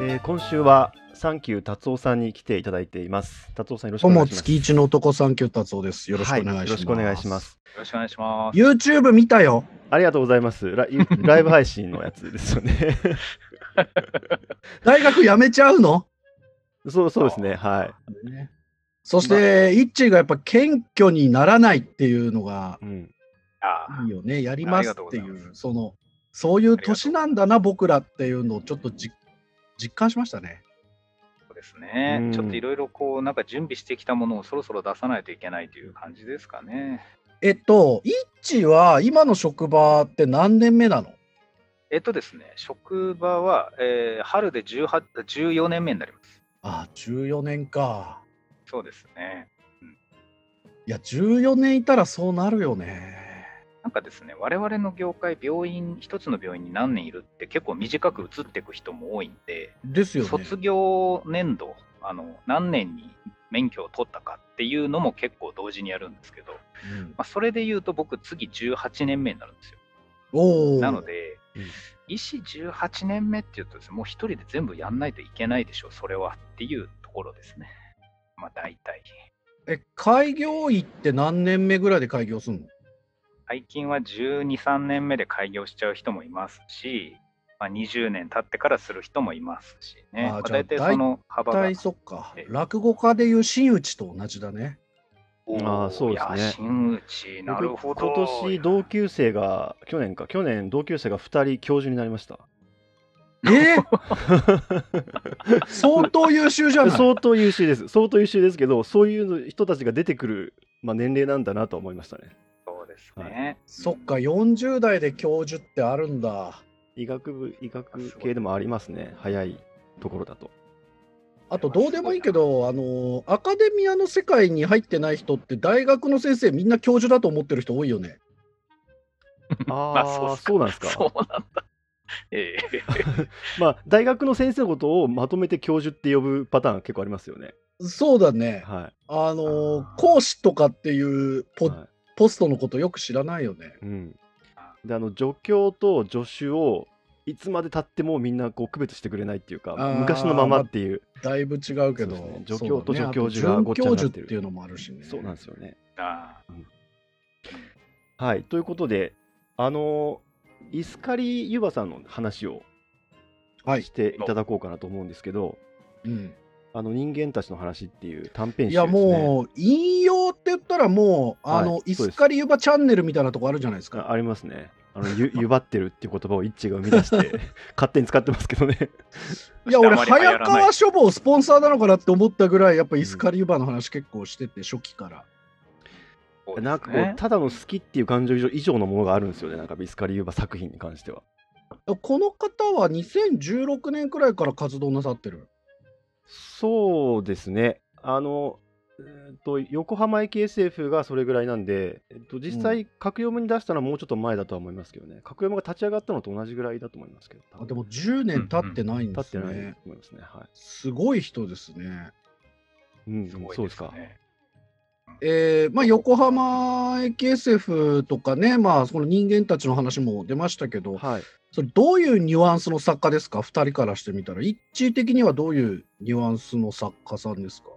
えー今週はサンキュー達夫さんに来ていただいています。達夫さんよろしくお願いします。月一の男さんキュッ達夫です。よろしくお願いします。はい、よろしくお願いしま。す。よろしくお願いします。YouTube 見たよ。ありがとうございます。ライライブ配信のやつですよね。大学辞めちゃうの？そうそうですね。はい。そして、イッチーがやっぱ謙虚にならないっていうのがうん。あいいよね。やりますっていうその、そういう年なんだな、僕らっていうのをちょっとじ実感しましたね。そうですねうん。ちょっといろいろこう、なんか準備してきたものをそろそろ出さないといけないという感じですかね。えっと、イッチーは今の職場って何年目なの？えっとですね、職場は、えー春で18 14年目になります。あ、14年か。そうですね。いや、14年いたらそうなるよね。なんかですね、我々の業界、病院、一つの病院に何年いるって結構短く移っていく人も多いんで、ですよね。卒業年度、あの何年に免許を取ったかっていうのも結構同時にやるんですけど、うんまあ、それで言うと僕、次18年目になるんですよ。なので、うん医師18年目っていうとですね、もう一人で全部やんないといけないでしょ、それはっていうところですね。まあ大体。え、開業医って何年目ぐらいで開業するの？最近は12、3年目で開業しちゃう人もいますし、まあ、20年経ってからする人もいますしね。まあ、あーじゃあ大体その幅が。大体そっかええ。落語家でいう真打ちと同じだね。あーそうですね真打ち、なるほど。今年同級生が、去年か、去年同級生が2人教授になりました。え相当優秀じゃない？相当優秀です。相当優秀ですけど、そういう人たちが出てくる、まあ、年齢なんだなと思いましたね。ですね。そっか、40代で教授ってあるんだ。医学部、医学系でもありますね。早いところだと。あと、どうでもいいけど、あの、アカデミアの世界に入ってない人って、大学の先生みんな教授だと思ってる人多いよね。あ まあそうなんですか？そうなんだ。ええ まあ、大学の先生のことをまとめて教授って呼ぶパターン結構ありますよね。そうだね。はあのあー講師とかっていうい。ポ,、はいポストのことよく知らないよね。うん、であの助教と助手をいつまでたってもみんなこう区別してくれないっていうか昔のままっていう、だいぶ違うけど、ね。助教と助教授がごっちゃになってる。っていうのもあるしね。そうなんですよね。あはい。ということであのイスカリユバさんの話をはい。し。ていただこうかなと思うんですけど、うんあの人間たちの話っていう短編いや集ですね。もう引用って言ったらもう、あのいそうですスカリユバチャンネルみたいなとこあるじゃないですか。あありますね。あのゆ ゆばってるっていう言葉をイッチが生み出して 勝手に使ってますけどね。いや俺早川書房スポンサーなのかなって思ったぐらいやっぱイスカリユバの話結構してて初期から。そうですねなんかこうただの好きっていう感情以上以上のものがあるんですよね。なんかビスカリユバ作品に関しては。この方は2016年くらいから活動なさってる。そうですね。あの、えーと横浜駅 SF がそれぐらいなんで、えっと、実際、格読むに出したのはもうちょっと前だとは思いますけどね。格読むが立ち上がったのと同じぐらいだと思いますけど。多分あでも10年経ってないん立ってですね。ないと思いますね。はすごい人ですね。い。うん、すごいそうですか。ね。えーまあ、横浜駅 SF とかね、まあ、その人間たちの話も出ましたけど、はい。それどういうニュアンスの作家ですか、2人からしてみたら。一致的にはどういうニュアンスの作家さんですか？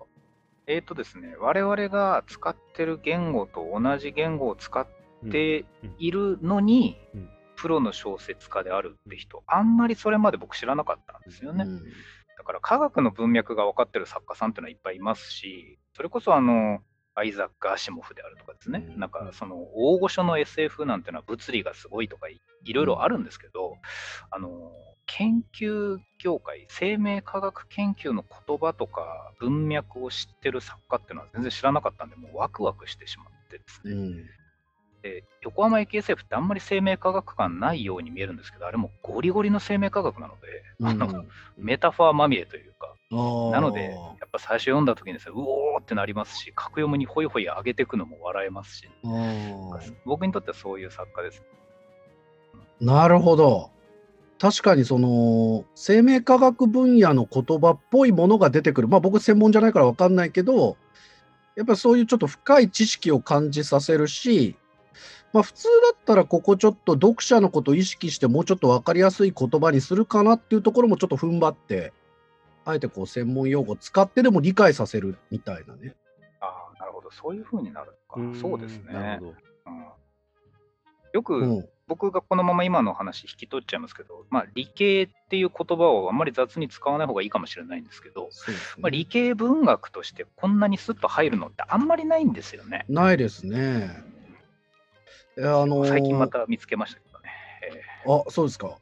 えっ、とですね、我々が使ってる言語と同じ言語を使っているのに、うんプロの小説家であるって人、あんまりそれまで僕知らなかったんですよね。うんだから科学の文脈が分かってる作家さんっていうのはいっぱいいますし、それこそあの、アイザック・アシモフであるとかですね、うん。なんかその大御所の SF なんてのは物理がすごいとかいいろいろあるんですけど、あの、研究業界、生命科学研究の言葉とか文脈を知ってる作家っていうのは全然知らなかったんで、もうワクワクしてしまってですね。うんで横浜駅 SF ってあんまり生命科学感ないように見えるんですけど、あれもゴリゴリの生命科学なので、あのメタファーまみれというか、なので、やっぱ最初読んだ時にうおーってなりますし、格読むにホイホイ上げていくのも笑えますし、僕にとってはそういう作家です。なるほど。確かにその生命科学分野の言葉っぽいものが出てくる。まあ僕専門じゃないから分かんないけど、やっぱりそういうちょっと深い知識を感じさせるし、まあ普通だったらここちょっと読者のことを意識してもうちょっと分かりやすい言葉にするかなっていうところもちょっと踏ん張ってあえてこう専門用語を使ってでも理解させるみたいなね。ああ、なるほど。そういう風になるのんか。そうですねなるほ。ど。うんよく、うん。僕がこのまま今の話引き取っちゃいますけど、まあ、理系っていう言葉をあんまり雑に使わない方がいいかもしれないんですけど、ねまあ、理系文学としてこんなにスッと入るのってあんまりないんですよね。ないですね。いやあのー最近また見つけましたけどね。えあ、そうですか。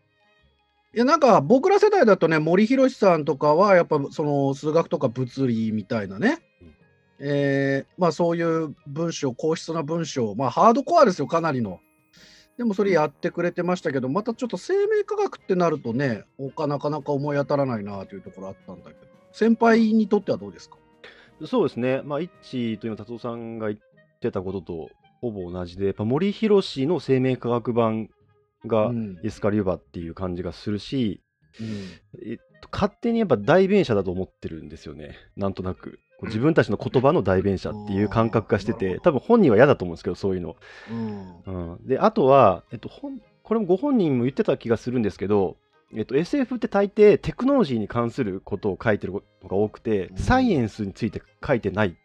いや、なんか僕ら世代だとね、森博さんとかは、やっぱその数学とか物理みたいなねうん、えーまあそういう文章、硬質な文章、まあハードコアですよ、かなりの。でもそれやってくれてましたけど、またちょっと生命科学ってなるとね、他なかなか思い当たらないなというところあったんだけど、先輩にとってはどうですか？そうですね。まあ、一致と今、達夫さんが言ってたこととほぼ同じで、やっぱ森博の生命科学版がうんエスカリューバっていう感じがするし、うんえっと、勝手にやっぱ代弁者だと思ってるんですよね。なんとなく。自分たちの言葉の代弁者っていう感覚がしてて、多分本人は嫌だと思うんですけど、そういうの。うんうん、で、あとは、えっと、本これもご本人も言ってた気がするんですけど、えっと、SF って大抵テクノロジーに関することを書いてることが多くて、うんサイエンスについて書いてない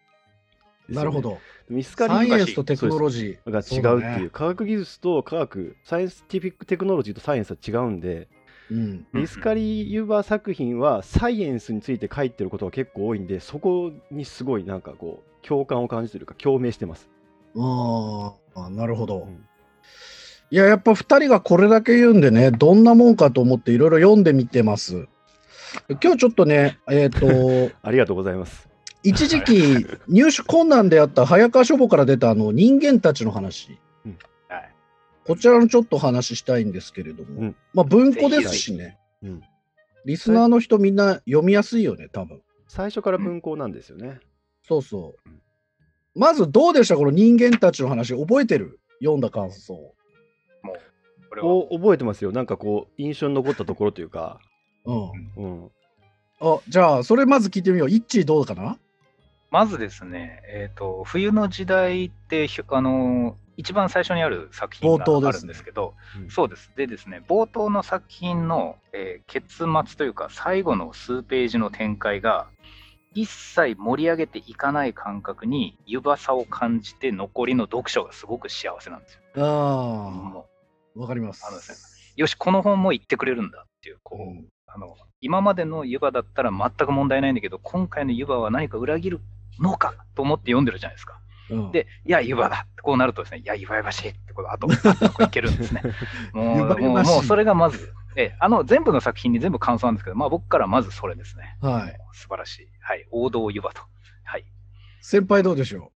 ね、なるほど。ミスカリサイエンースとテクノロジーが違うっていう、科学技術と科学、サイエンスティフィックテクノロジーとサイエンスは違うんで、うん。うんミスカリユーバー作品はサイエンスについて書いてることが結構多いんで、そこにすごいなんかこう、共感を感じてるか、共鳴してます。ああ、なるほど。うんいや、やっぱ2人がこれだけ言うんでね、どんなもんかと思っていろいろ読んでみてます。今日ちょっとね、えっ、と、ありがとうございます。一時期入手困難であった早川書房から出たあの人間たちの話、はい。こちらのちょっと話したいんですけれども、うん。まあ文庫ですしね、うん、リスナーの人みんな読みやすいよね、多分。最初から文庫なんですよね。そうそう。うん。まずどうでしたこの人間たちの話、覚えてる？読んだ感想。もう、これは。お覚えてますよ。なんかこう、印象に残ったところというか、うん。うん、あ、じゃあ、それまず聞いてみよう。イッチーどうかな？まずですね、えーと、冬の時代ってあの一番最初にある作品があるんですけど、うんそうです。でですね、冒頭の作品の、えー結末というか、最後の数ページの展開が、一切盛り上げていかない感覚に湯ばさを感じて、残りの読書がすごく幸せなんですよ。あもあ、わかります。あのですうよし、この本も言ってくれるんだっていう、こう、うんあの今までの湯葉だったら全く問題ないんだけど、今回の湯葉は何か裏切るのかと思って読んでるじゃないですか。うん、で、いや、湯葉だこうなるとですね、いや、湯葉やばしいってこう、あと、あといけるんですね。もう、もうもうそれがまず、ええあの、全部の作品に全部感想なんですけど、まあ僕からまずそれですね。はい。素晴らしい。はい。王道湯葉と。はい。先輩どうでしょ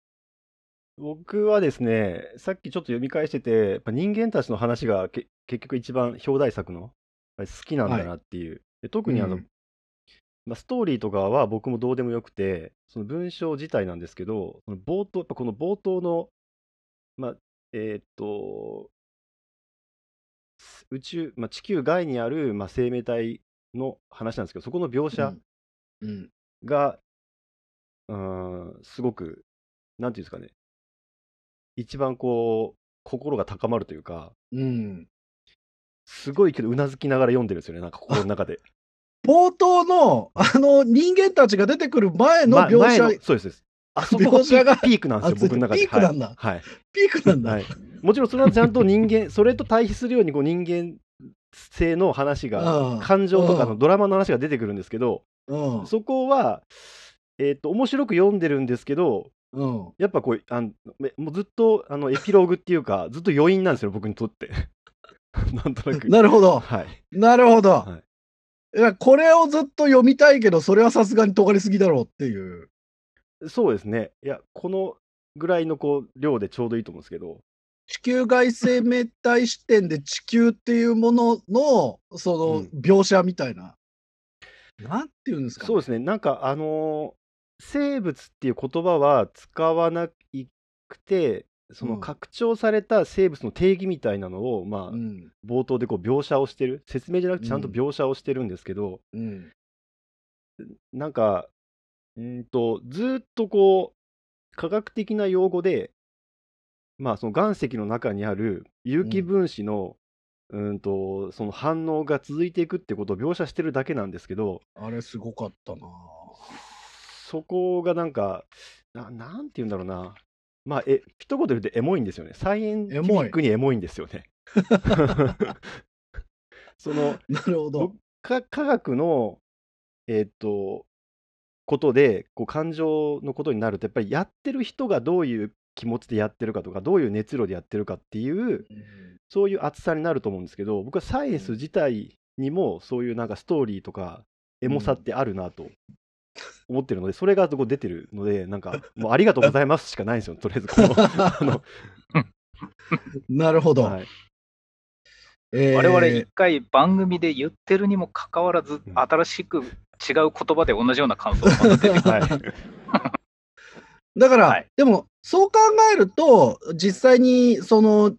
う僕はですね、さっきちょっと読み返してて、やっぱ人間たちの話がけ結局一番表題作の好きなんだなっていう。で特にあの、うんまあ、ストーリーとかは僕もどうでもよくて、その文章自体なんですけど、その冒頭、やっぱこの冒頭の、まあ、えーっと、宇宙、まあ、地球外にある、まあ、生命体の話なんですけど、そこの描う。写うん。うん。が、うーん、すごく、なんていうんですかね、一番こう、心が高まるというか、うん。すごいけど、うなずきながら読んでるんですよね、なんか心の中で。冒頭の、あの、人間たちが出てくる前の描写、そうですそうです。あそこがピークなんですよ、あ僕の中で。ピークなんだはい。ピークなんだ。はいはいもちろんそれはちゃんと人間、それと対比するようにこう人間性の話が、うん感情とかうんのドラマの話が出てくるんですけど、うん。そこは、えっと、面白く読んでるんですけど、うん。やっぱこう、あのめもうずっとあのエピローグっていうか、ずっと余韻なんですよ、僕にとって。なんとなく。なるほど。はい。なるほど。はいや、これをずっと読みたいけど、それはさすがに尖りすぎだろうっていう。そうですね。いや、このぐらいのこう量でちょうどいいと思うんですけど、地球外生命体視点で地球っていうものの、そのうん描写みたいな。なんていうんですか、ね。そうですね、なんかあのー生物っていう言葉は使わなくて、そのうん拡張された生物の定義みたいなのを、まあ、うん。冒頭でこう描写をしてる、説明じゃなくてちゃんとうん描写をしてるんですけど、うん。なんか、うーんと、ずーっとこう、科学的な用語で、まあ、その岩石の中にある有機分子のうんとその反応が続いていくってことを描写してるだけなんですけどあれすごかったな。そこがなんかななんて言うんだろうなまあえ一言で言うとエモいんですよね。サイエンティフィックにエモいんですよね。そのなるほど。科学のえーっとことでこう感情のことになるとやっぱりやってる人がどういう気持ちでやってるかとかどういう熱量でやってるかっていううん。そういう厚さになると思うんですけど僕はサイエンス自体にもそういうなんかストーリーとかエモさってあるなと思ってるのでそれがこう出てるのでなんかもうありがとうございますしかないんですよ。とりあえずこの あの、なるほど。はい、えー。我々一回番組で言ってるにもかかわらずうん、新しく違う言葉で同じような感想を だから、はい。でも、そう考えると、実際に、その、ん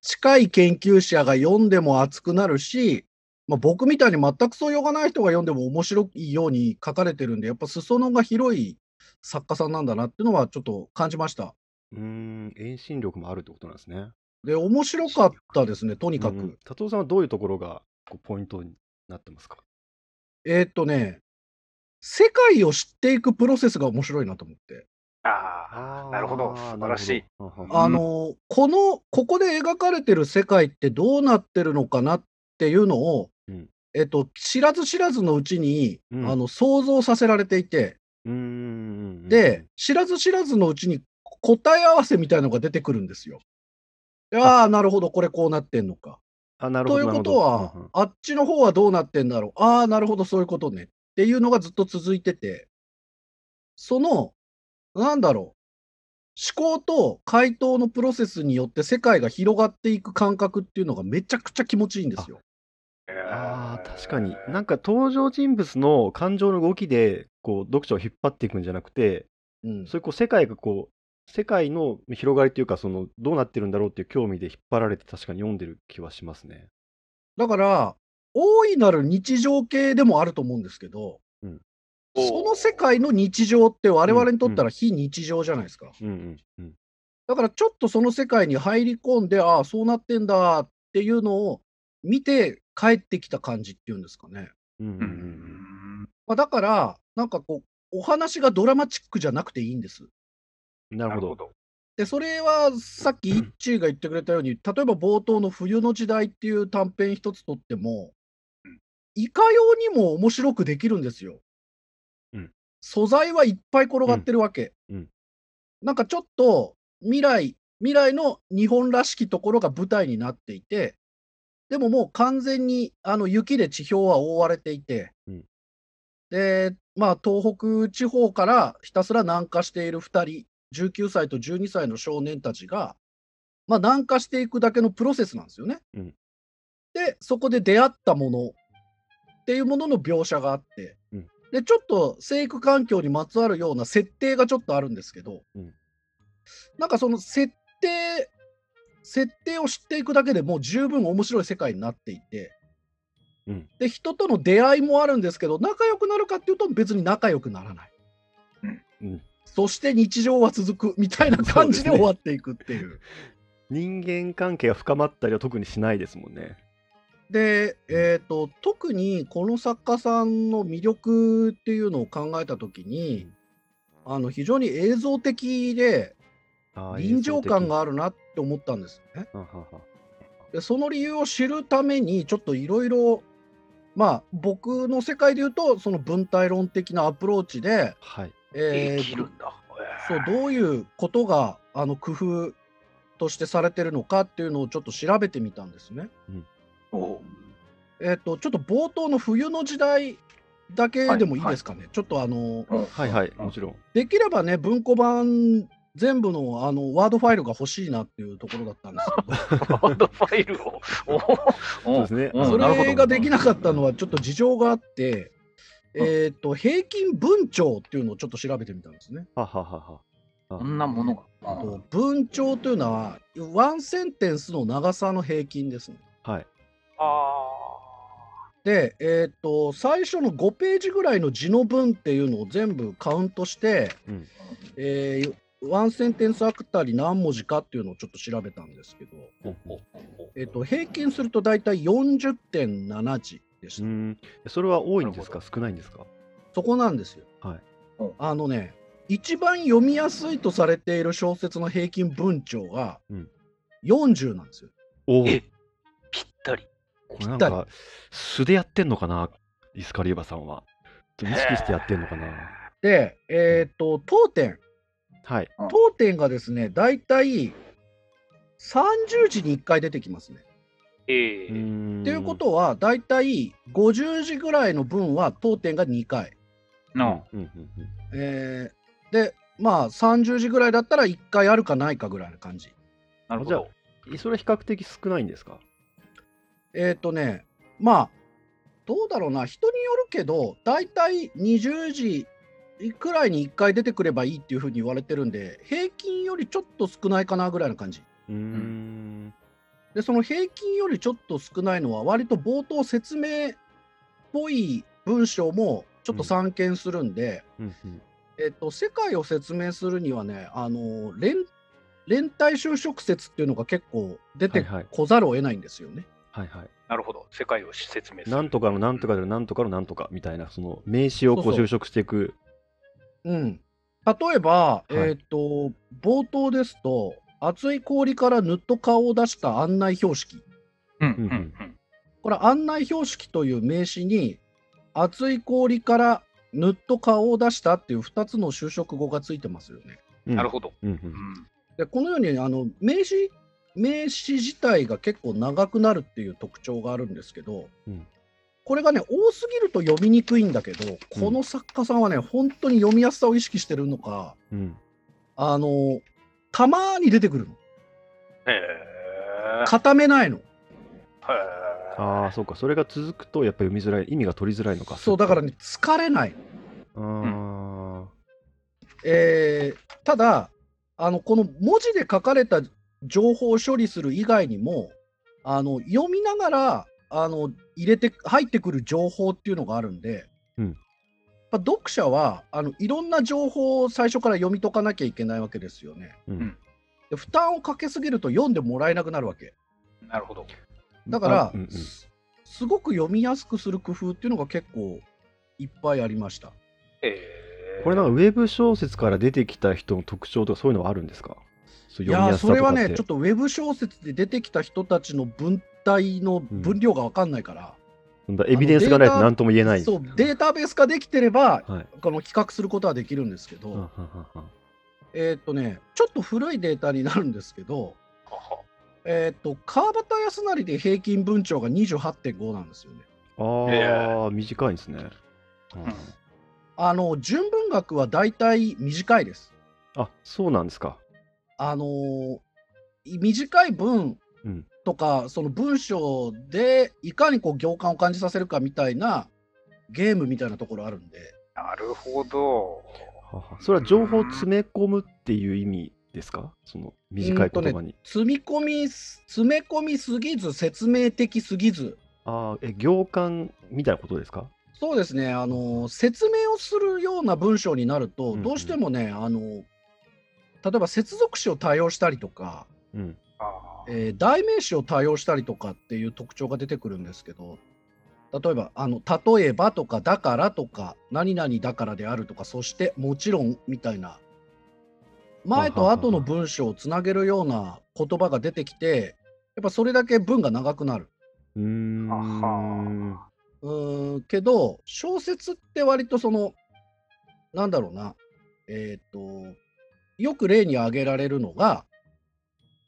近い研究者が読んでも熱くなるし、まあ、僕みたいに全く素養がない人が読んでも面白いように書かれてるんで、やっぱ裾野が広い作家さんなんだなっていうのはちょっと感じました。うーん遠心力もあるってことなんですねで、面白かったですね、とにかく。達夫さんはどういうところがこうポイントになってますか？えーっとね、世界を知っていくプロセスが面白いなと思って。ああ、なるほど、素晴らしい。あの、この、ここで描かれてる世界ってどうなってるのかなっていうのを、うんえっと、知らず知らずのうちに、うんあの、想像させられていて、うーん。で、知らず知らずのうちに答え合わせみたいのが出てくるんですよ。でああ、なるほど、これこうなってんのか。あ、なるほど。ということは、なるほどあっちの方はどうなってんだろう。ああ、なるほど、そういうことね。っていうのがずっと続いてて、その、なんだろう。思考と回答のプロセスによって世界が広がっていく感覚っていうのがめちゃくちゃ気持ちいいんですよ。ああ、確かに。なんか登場人物の感情の動きで、こう、読者を引っ張っていくんじゃなくて、うんそういうこう世界がこう、世界の広がりというか、その、どうなってるんだろうっていう興味で引っ張られて確かに読んでる気はしますね。だから、大いなる日常系でもあると思うんですけど、うんその世界の日常って我々にとったら非日常じゃないですか。うんうんうん。だからちょっとその世界に入り込んで、ああ、そうなってんだっていうのを見て帰ってきた感じっていうんですかね。うんうんううんんまあ、だから、なんかこう、お話がドラマチックじゃなくていいんです。うん。なるほど。ど。で、それはさっきイッチーが言ってくれたように、例えば冒頭の冬の時代っていう短編一つとってもうん、いかようにも面白くできるんですよ。うん素材はいっぱい転がってるわけ。うんうんなんかちょっと未来、未来の日本らしきところが舞台になっていて、でももう完全にあの雪で地表は覆われていて、うん。で、まあ東北地方からひたすら南下している2人、19歳と12歳の少年たちが、まあ南下していくだけのプロセスなんですよね。うん。で、そこで出会ったものっていうものの描写があって、うん。で、ちょっと生育環境にまつわるような設定がちょっとあるんですけど、うん。なんかその設定、設定を知っていくだけでもう十分面白い世界になっていて、うんで、人との出会いもあるんですけど、仲良くなるかっていうと別に仲良くならない。うんそして日常は続くみたいな感じで終わっていくっていう。人間関係が深まったりは特にしないですもんね。で、えー、と特にこの作家さんの魅力っていうのを考えた時に、あの非常に映像的で臨場感。が映あるなって思ったんですね。像的はははでその理由を知るためにちょっといろいろまあ僕の世界で言うとその文体論的なアプローチで、はい。えーできるんだ。そうどういうことがあの工夫としてされてるのかっていうのをちょっと調べてみたんですね。おえっ、とちょっと冒頭の冬の時代だけでもいいですかね。ちょっとあのはいはい、もちろん。できればね文庫版全部のあのワードファイルが欲しいなっていうところだったんですけど。ワードファイルを？おそうですねおそれができなかったのはちょっと事情があって、えっ、と平均文帳っていうのをちょっと調べてみたんですね。はははは。こんなものが。と文帳というのはワンセンテンスの長さの平均ですね。はい。あで、えっ、と最初の5ページぐらいの字の文っていうのを全部カウントして、うんえーワンセンテンスあたり何文字かっていうのをちょっと調べたんですけど、えっと、平均すると大体40.7字でした。うん。それは多いんですか？少ないんですか？そこなんですよ。はいうんあのね、一番読みやすいとされている小説の平均文長がうん40なんですよ。おお。えぴったり。これなんぴったか、素でやってんのかな？イスカリーバさんは。意識してやってんのかな？で、えっ、と、当点、はい。当点がですね、大体30字に1回出てきますね。えーんっていうことは、大体50字ぐらいの文は当点が2回。の、うんうんうんえーで、まあ30字ぐらいだったら1回あるかないかぐらいな感じ。じゃあなるほど。うんそれは比較的少ないんですか？えっ、とね、まあ、どうだろうな、人によるけど、大体20時くらいに1回出てくればいいっていうふうに言われてるんで、平均よりちょっと少ないかなぐらいな感じ。う。で、その平均よりちょっと少ないのは、割と冒頭説明っぽい文章もちょっと散見するんで、うんうんえっと、世界を説明するにはね、あの連連帯就職説っていうのが結構出てこざるを得ないんですよね。はいはい。なるほど。世界を説明する。なんとかのなんとかでなんとかのなんとかみたいな、その名詞をこう就職していく。うん、例えば、いえっと冒頭ですと熱い氷からぬっと顔を出した案内標識うんううんんうん。これ案内標識という名詞に熱い氷からぬっと顔を出したっていう2つの就職語がついてますよね。うんなるほど。うんううんん。でこのようにあの名詞名詞自体が結構長くなるっていう特徴があるんですけど、うんこれがね多すぎると読みにくいんだけどこの作家さんはね本当に読みやすさを意識してるのかうん。あのたまに出てくるのへえ。固めないのへああ、そうか。それが続くと、やっぱり読みづらい、意味が取りづらいのか。そうだからね疲れない、あーえーただあのこの文字で書かれた情報を処理する以外にもあの読みながらあの入れて入ってくる情報っていうのがあるんで、うんやっぱ読者はあのいろんな情報を最初から読み解かなきゃいけないわけですよね。うんうんで負担をかけすぎると読んでもらえなくなるわけ。え。なるほど。だから、あうんうんすすごく読みやすくする工夫っていうのが結構いっぱいありました。へえ。これなんかウェブ小説から出てきた人の特徴とかそういうのはあるんですか？いやそれはね、ちょっとウェブ小説で出てきた人たちの文体の分量が分かんないから、だエビデンスがないと何とも言えない。そうデータベース化できてれば、はい。この企画することはできるんですけど、うんうんうんうんえーっとね、ちょっと古いデータになるんですけど、は はえーっと川端康成で平均文鳥が28.5なんですよね。ああ、短いんですね。うんうんあの純文学は大体短いです。あ、そうなんですか。あのー短い文うんとか、その文章でいかにこう行間を感じさせるかみたいなゲームみたいなところあるんで、なるほど。はは。それは情報を詰め込むっていう意味ですか？その短い言葉に。積み込み詰め込みすぎず説明的すぎず。ああ、え、行間みたいなことですか？そうですね、あの説明をするような文章になると、うんうん。どうしてもね、あの例えば接続詞を多用したりとか、うん。えー代名詞を多用したりとかっていう特徴が出てくるんですけど、例えば、あの例えばとか、だからとか、何々だからであるとか、そしてもちろんみたいな、前と後の文章をつなげるような言葉が出てきて、やっぱそれだけ文が長くなる。うーん。うーんけど小説って割とそのなんだろうなえっ、とよく例に挙げられるのが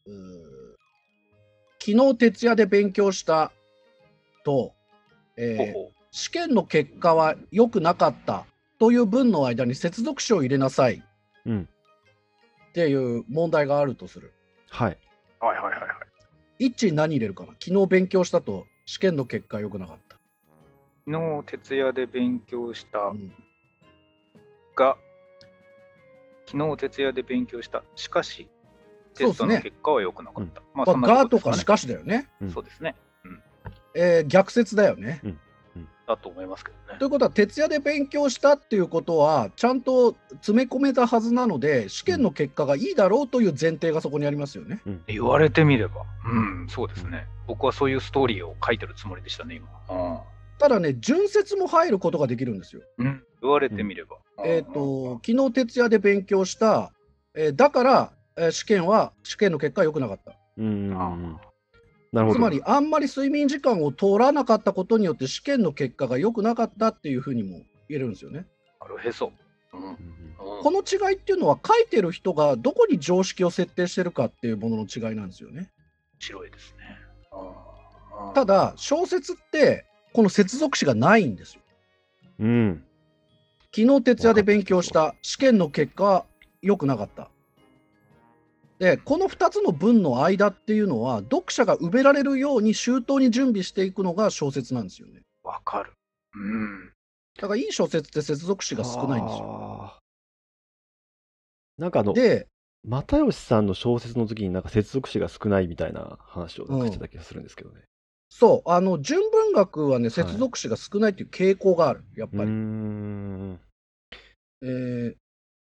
うー昨日徹夜で勉強したと、えー試験の結果は良くなかったという文の間に接続詞を入れなさいうん。っていう問題があるとする。はい。はいはいはいはい。一致何入れるかな？昨日勉強したと試験の結果良くなかった。昨日徹夜で勉強したうんが、昨日徹夜で勉強した。しかし、テストそうですねの結果は良くなかった。まあ、まあ、そんなとですねかしかしだよね。うんそうですね。えー逆説だよね。うんうんだと思いますけどねということは、徹夜で勉強したっていうことは、ちゃんと詰め込めたはずなので、試験の結果がいいだろうという前提がそこにありますよね。うん言われてみれば、うん、そうですね。僕はそういうストーリーを書いてるつもりでしたね、今。ただね、順接も入ることができるんですよ。うん、うん、言われてみれば。えっ、と、昨日徹夜で勉強した、えーだから、えー試験は、試験の結果は良くなかった。うんあうんなるほど。つまり、あんまり睡眠時間を取らなかったことによって、試験の結果が良くなかったっていうふうにも言えるんですよね。なるへそ。うんうんうんこの違いっていうのは、書いてる人がどこに常識を設定してるかっていうものの違いなんですよね。白いですね。うんた、だ、小説って、この接続詞がないんですよ。うん。昨日徹夜で勉強した試験の結果は良くなかった。で、この2つの文の間っていうのは、読者が埋められるように周到に準備していくのが小説なんですよね。わかる。うん。だからいい小説って接続詞が少ないんですよ。よ。なんかあの、で、又吉さんの小説の時になんか接続詞が少ないみたいな話をしてた気がするんですけどね。そう、あの、純文学はね、い接続詞が少ないっていう傾向がある、やっぱり。ん。えー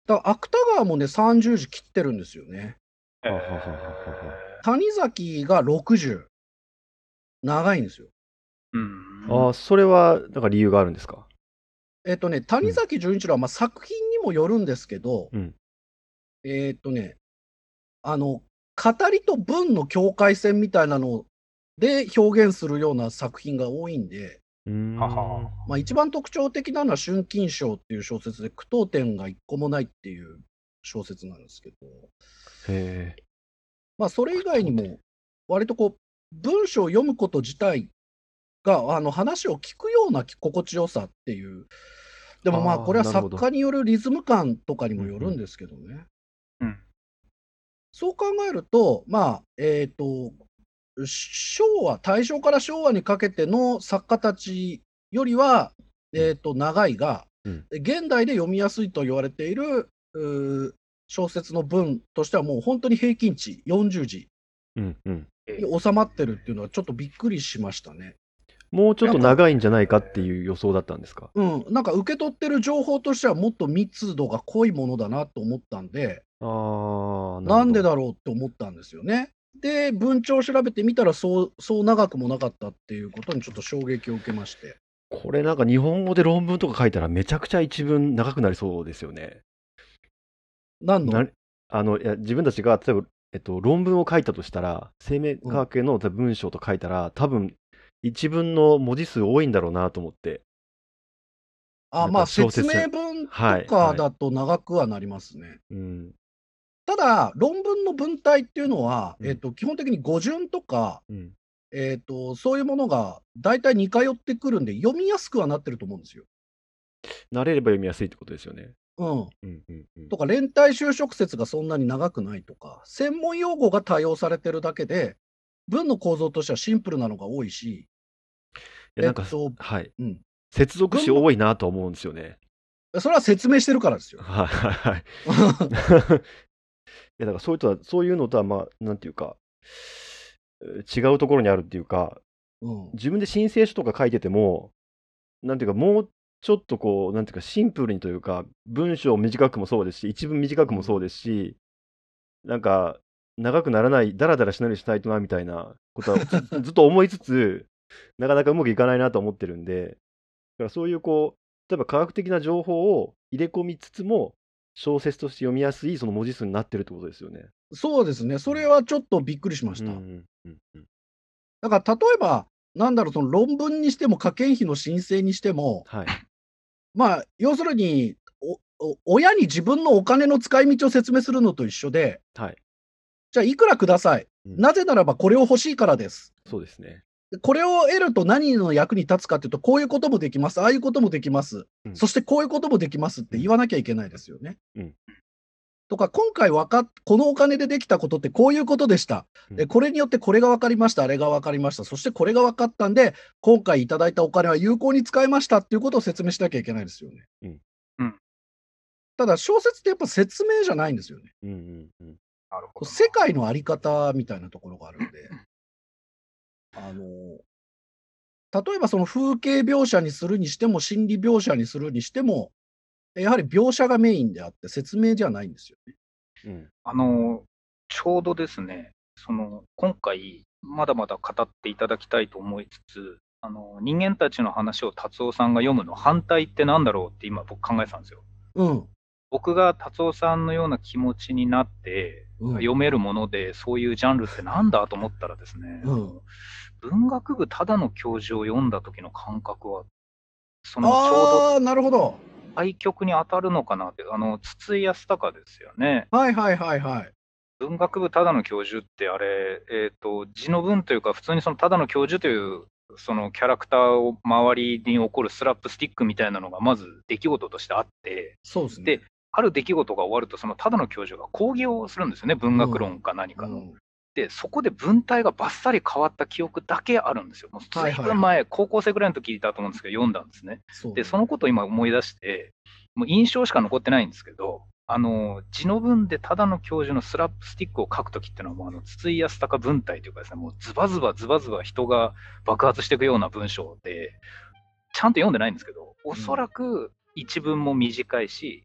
だから芥川もね、30字切ってるんですよね。ははははは谷崎が60。長いんですよ。うん。ああ、それはなんか理由があるんですか？えっ、とね、谷崎潤一郎はまあ作品にもよるんですけど、うんえっ、とね、あの、語りと文の境界線みたいなので表現するような作品が多いんで、ん。まあ、一番特徴的なのは春金賞っていう小説で句読点が一個もないっていう小説なんですけど、へえ。まあ、それ以外にも、割とこう、文章を読むこと自体が、あの、話を聞くような心地よさっていう、でもまあ、これは作家によるリズム感とかにもよるんですけどね。うん。そう考えると、まあ、えっ、と、昭和、大正から昭和にかけての作家たちよりは、えっ、と、長いが、うん現代で読みやすいと言われている小説の文としてはもう本当に平均値40字。に収まってるっていうのはちょっとびっくりしましたね。もうちょっと長いんじゃないかっていう予想だったんですか？うん、なんか受け取ってる情報としてはもっと密度が濃いものだなと思ったんで、ああ、なんでだだろうって思ったんですよね。で、文鳥を調べてみたらそう、そう長くもなかったっていうことにちょっと衝撃を受けまして。これなんか日本語で論文とか書いたらめちゃくちゃ一文長くなりそうですよね。何の？なあのいや自分たちが例えば、えっと、論文を書いたとしたら生命科学系の文章と書いたら、多分一文の文字数多いんだろうなと思って。あ、まあ小説説明文とはいかだと長くはなりますね。うんただ、論文の文体っていうのは、うんえっと、基本的に語順とか、うんえっと、そういうものが大体似通ってくるんで、読みやすくはなってると思うんですよ。慣れれば読みやすいってことですよね。うん。うんうんうんとか、連帯就職説がそんなに長くないとか、専門用語が多用されてるだけで、文の構造としてはシンプルなのが多いし、いやなんか、えっとはい、うん、接続詞多いなと思うんですよね。それは説明してるからですよ。はいはいはい。いやだからそういうとはそういうのとはまあなんていうかえー違うところにあるっていうかうん、自分で申請書とか書いててもなんていうかもうちょっとこうなんていうかシンプルにというか文章を短くもそうですし一文短くもそうですしなんか長くならないダラダラしないにしたいとなみたいなことはず ずっと思いつつなかなかうまくいかないなと思ってるんでだからそういうこう例えば科学的な情報を入れ込みつつも小説として読みやすいその文字数になってるってことですよね。そうですね。それはちょっとびっくりしました。うんうんうんうんだから、例えば、なんだろう、その論文にしても、科研費の申請にしても、はい。まあ、要するに、おお親に自分のお金の使い道を説明するのと一緒で、はい。じゃあ、いくらください。うんなぜならば、これを欲しいからです。そうですね。でこれを得ると何の役に立つかっていうと、こういうこともできます、ああいうこともできます、うんそしてこういうこともできますって言わなきゃいけないですよね。うんとか、今回わかっ、このお金でできたことってこういうことでした。でうんこれによってこれが分かりました、あれが分かりました、そしてこれが分かったんで、今回いただいたお金は有効に使いましたっていうことを説明しなきゃいけないですよね。うんうんただ、小説ってやっぱ説明じゃないんですよね。うんうんうん。なるほど。世界のあり方みたいなところがあるんで、あの、例えばその風景描写にするにしても、心理描写にするにしても、やはり描写がメインであって、説明じゃないんですよね。うん。あの、ちょうどですね、その、今回、まだまだ語っていただきたいと思いつつ、あの、人間たちの話を達夫さんが読むの反対ってなんだろうって今僕考えてたんですよ。うん。僕が達夫さんのような気持ちになって、うん読めるもので、そういうジャンルってなんだと思ったらですね、うん文学部ただの教授を読んだ時の感覚は、そのちょうどなるほど。対極に当たるのかなって、あの、筒井康隆ですよね。はいはいはいはい。文学部ただの教授ってあれ、えっ、と、字の文というか、普通にそのただの教授という、そのキャラクターを周りに起こるスラップスティックみたいなのがまず出来事としてあって、そうですね。である出来事が終わると、そのただの教授が講義をするんですよね、文学論か何かの。うんで、そこで文体がバッサリ変わった記憶だけあるんですよ。もうずはいぶん前、高校生ぐらいの時だと思うんですけど、読んだんですね。で、そのことを今思い出して、もう印象しか残ってないんですけど、あの、字の文でただの教授のスラップスティックを書くときっていうのは、もうあの、筒井康隆文体というかですね、もうズバズバズバズバ人が爆発していくような文章で、ちゃんと読んでないんですけど、おそらく一文も短いし、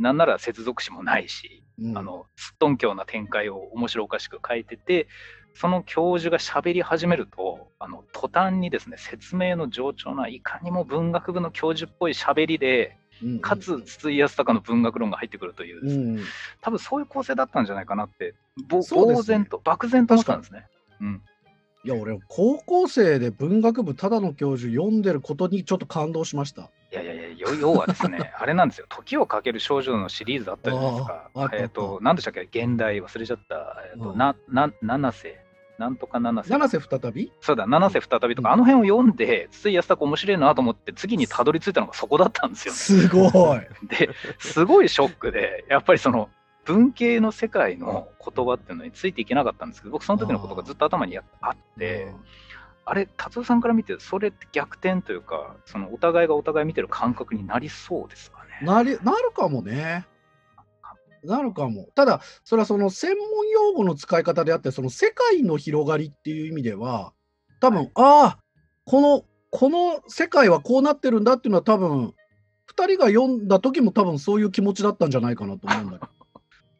なんなら接続詞もないし、うんあの、すっとんきょうな展開を面白おかしく書いてて、その教授が喋り始めると、あの、途端にですね、説明の冗長ないかにも文学部の教授っぽい喋りで、うんかつ筒井康隆の文学論が入ってくるというですね、うん、多分そういう構成だったんじゃないかなって、ぼ呆然と、漠然と思ったんですね。うん。いや、俺、高校生で文学部ただの教授読んでることにちょっと感動しました。要はですね、あれなんですよ、時をかける少女のシリーズあったじゃないですか。えっ、と、何でしたっけ、現代忘れちゃった、えっ、と、うん。な、な、七瀬、なんとか七瀬。七瀬再び？そうだ、七瀬再びとか、うん。あの辺を読んで、筒井康隆面白いなと思って、次にたどり着いたのがそこだったんですよ。ね。すごい。で、すごいショックで、やっぱりその、文系の世界の言葉っていうのについていけなかったんですけど、僕その時のことがずっと頭にあって、あれ、達夫さんから見て、それって逆転というか、そのお互いがお互い見てる感覚になりそうですかね？なりなるかもね。なるかも。ただ、それはその専門用語の使い方であって、その世界の広がりっていう意味では、多分、ああ、この、この世界はこうなってるんだっていうのは多分、二人が読んだ時も多分そういう気持ちだったんじゃないかなと思うんだけど。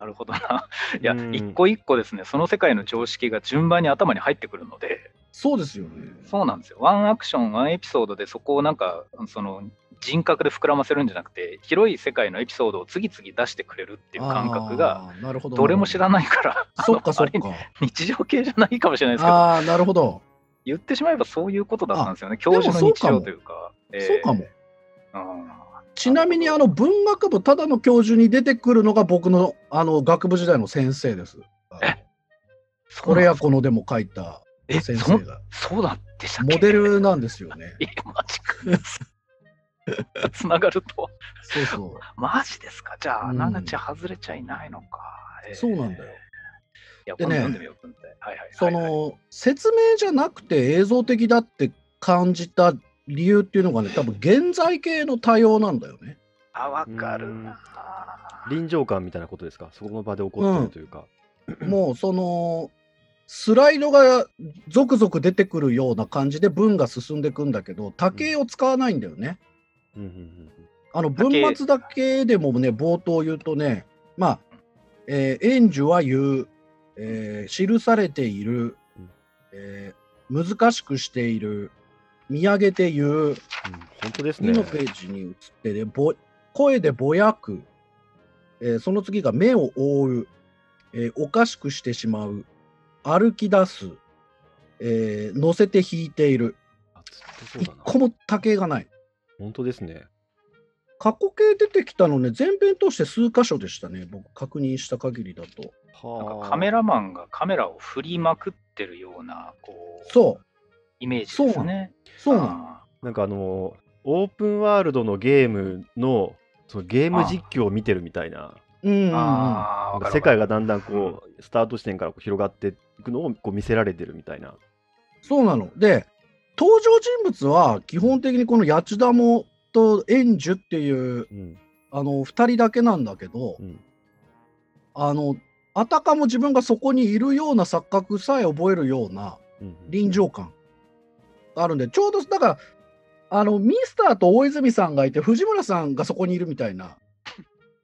なるほどな。いや、うん一個一個ですね、その世界の常識が順番に頭に入ってくるので、そうですよね。そうなんですよ。ワンアクション、ワンエピソードでそこをなんか、その人格で膨らませるんじゃなくて、広い世界のエピソードを次々出してくれるっていう感覚が、なるほど。どれも知らない。から、そっかそっか。日常系じゃないかもしれないですけど、ああ、なるほど。言ってしまえばそういうことだったんですよね。教授の日常というか。えーそうかも。うんちなみにあの文学部ただの教授に出てくるのが僕のあの学部時代の先生です。え？これやこのでも書いたえ、先そ生がそうだってモデルなんですよね。え、マジか。つながると。そうそう。マジですか？じゃあ、うんナナチ外れちゃいないのか。えーそうなんだよ。でね。その説明じゃなくて映像的だって感じた理由っていうのがね多分現在系の多様なんだよね。あ、わかるな。臨場感みたいなことですか？そこの場で起こってるというか。もうそのスライドが続々出てくるような感じで文が進んでいくんだけど多形を使わないんだよね。うんうんうんあの文末だけでもね、冒頭言うとね、まあ、えー演授は言う、えー記されているうん、えー難しくしている、見上げて言う、うん本当ですね2。のページに移ってね、ぼ声でぼやく、えーその次が目を覆う、えーおかしくしてしまう、歩き出す、えー乗せて弾いている、あずっとそう一だな。個も多形がない。本当ですね。過去形出てきたのね、全編通して数箇所でしたね、僕、確認した限りだと。なんはかカメラマンがカメラを振りまくってるような、こう、そう、イメージですね。そうなんかあのオープンワールドのゲームのそのゲーム実況を見てるみたいな。世界がだんだんこう、スタート地点からこう広がっていくのをこう見せられてるみたいな。そうなの。で、登場人物は基本的にこの八千玉と円樹っていううんあの2人だけなんだけど、うんあのあたかも自分がそこにいるような錯覚さえ覚えるようなうん臨場感。あるんで、ちょうど、だから、あの、ミスターと大泉さんがいて、藤村さんがそこにいるみたいな。